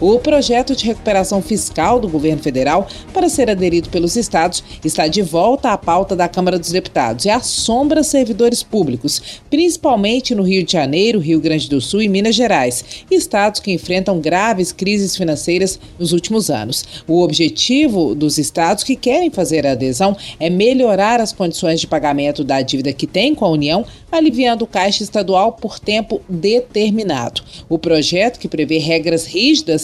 O projeto de recuperação fiscal do governo federal para ser aderido pelos estados está de volta à pauta da Câmara dos Deputados e assombra servidores públicos, principalmente no Rio de Janeiro, Rio Grande do Sul e Minas Gerais, estados que enfrentam graves crises financeiras nos últimos anos. O objetivo dos estados que querem fazer a adesão é melhorar as condições de pagamento da dívida que tem com a União, aliviando o caixa estadual por tempo determinado. O projeto, que prevê regras rígidas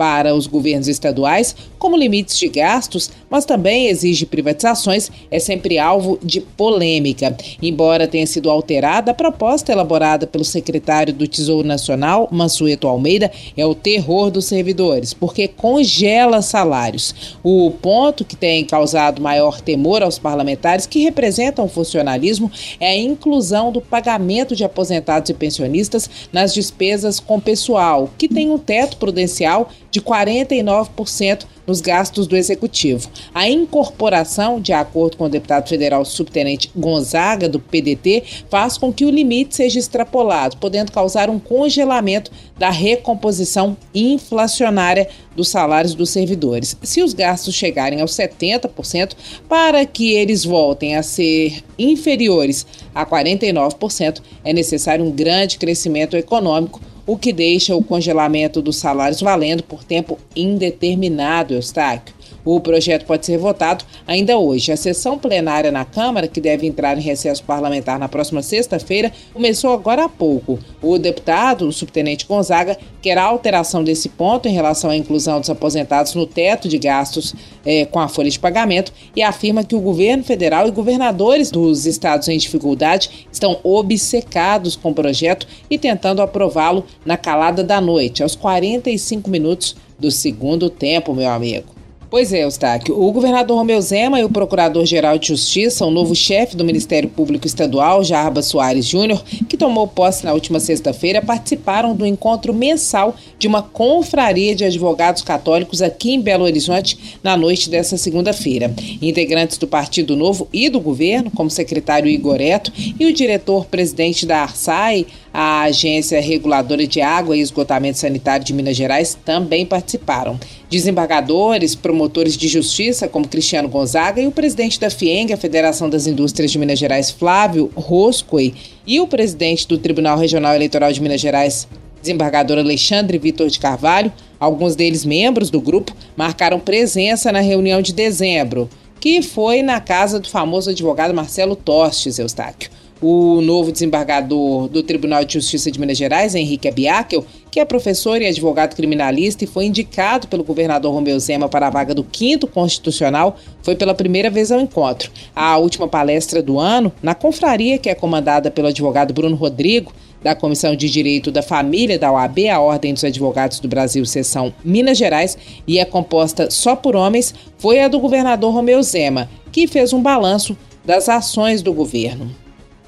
para os governos estaduais, como limites de gastos, mas também exige privatizações, é sempre alvo de polêmica. Embora tenha sido alterada, a proposta elaborada pelo secretário do Tesouro Nacional, Mansueto Almeida, é o terror dos servidores, porque congela salários. O ponto que tem causado maior temor aos parlamentares que representam o funcionalismo é a inclusão do pagamento de aposentados e pensionistas nas despesas com pessoal, que tem um teto prudencial de 49% nos gastos do executivo. A incorporação, de acordo com o deputado federal subtenente Gonzaga, do PDT, faz com que o limite seja extrapolado, podendo causar um congelamento da recomposição inflacionária dos salários dos servidores. Se os gastos chegarem aos 70%, para que eles voltem a ser inferiores a 49%, é necessário um grande crescimento econômico o que deixa o congelamento dos salários valendo por tempo indeterminado, Eustáquio. O projeto pode ser votado ainda hoje. A sessão plenária na Câmara, que deve entrar em recesso parlamentar na próxima sexta-feira, começou agora há pouco. O deputado, o subtenente Gonzaga, quer a alteração desse ponto em relação à inclusão dos aposentados no teto de gastos eh, com a folha de pagamento e afirma que o governo federal e governadores dos estados em dificuldade estão obcecados com o projeto e tentando aprová-lo na calada da noite, aos 45 minutos do segundo tempo, meu amigo. Pois é, Eustáquio. O governador Romeu Zema e o procurador-geral de Justiça, o novo chefe do Ministério Público Estadual, Jarba Soares Júnior, que tomou posse na última sexta-feira, participaram do encontro mensal de uma confraria de advogados católicos aqui em Belo Horizonte na noite dessa segunda-feira. Integrantes do Partido Novo e do governo, como secretário Igoreto e o diretor-presidente da ARSAI, a Agência Reguladora de Água e Esgotamento Sanitário de Minas Gerais, também participaram. Desembargadores, promotores de justiça, como Cristiano Gonzaga, e o presidente da FIENG, a Federação das Indústrias de Minas Gerais, Flávio Roscoe, e o presidente do Tribunal Regional Eleitoral de Minas Gerais, desembargador Alexandre Vitor de Carvalho, alguns deles membros do grupo, marcaram presença na reunião de dezembro, que foi na casa do famoso advogado Marcelo Tostes, Eustáquio o novo desembargador do Tribunal de Justiça de Minas Gerais, Henrique Abiakel, que é professor e advogado criminalista e foi indicado pelo governador Romeu Zema para a vaga do quinto constitucional, foi pela primeira vez ao encontro. A última palestra do ano, na confraria que é comandada pelo advogado Bruno Rodrigo, da Comissão de Direito da Família da OAB, a Ordem dos Advogados do Brasil, seção Minas Gerais, e é composta só por homens, foi a do governador Romeu Zema, que fez um balanço das ações do governo.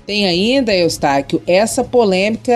Tem ainda, Eustáquio, essa polêmica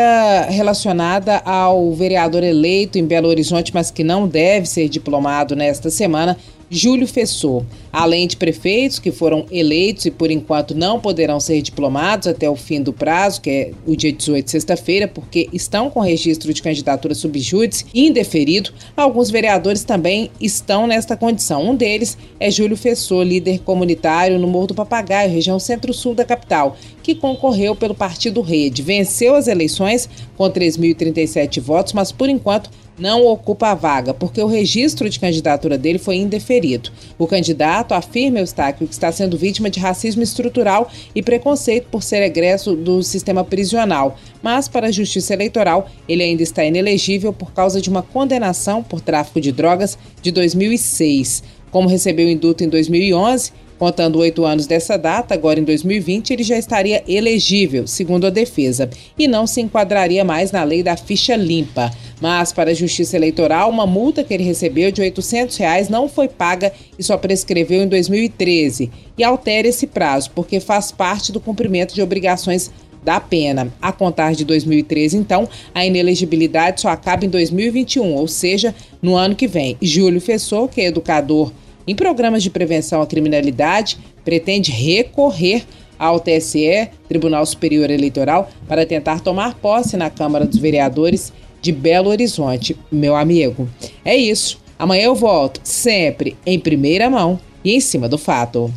relacionada ao vereador eleito em Belo Horizonte, mas que não deve ser diplomado nesta semana, Júlio Fessor. Além de prefeitos que foram eleitos e por enquanto não poderão ser diplomados até o fim do prazo, que é o dia 18, sexta-feira, porque estão com registro de candidatura subjúdice indeferido, alguns vereadores também estão nesta condição. Um deles é Júlio Fessor, líder comunitário no Morro do Papagaio, região centro-sul da capital, que concorreu pelo Partido Rede. Venceu as eleições com 3.037 votos, mas por enquanto não ocupa a vaga, porque o registro de candidatura dele foi indeferido. O candidato afirma, Eustáquio, que está sendo vítima de racismo estrutural e preconceito por ser egresso do sistema prisional, mas para a Justiça Eleitoral ele ainda está inelegível por causa de uma condenação por tráfico de drogas de 2006. Como recebeu indulto em 2011, Contando oito anos dessa data, agora em 2020, ele já estaria elegível, segundo a defesa, e não se enquadraria mais na lei da ficha limpa. Mas, para a Justiça Eleitoral, uma multa que ele recebeu de 800 reais não foi paga e só prescreveu em 2013. E altera esse prazo, porque faz parte do cumprimento de obrigações da pena. A contar de 2013, então, a inelegibilidade só acaba em 2021, ou seja, no ano que vem. Júlio Fessor, que é educador em programas de prevenção à criminalidade, pretende recorrer ao TSE, Tribunal Superior Eleitoral, para tentar tomar posse na Câmara dos Vereadores de Belo Horizonte, meu amigo. É isso. Amanhã eu volto, sempre em primeira mão e em cima do fato.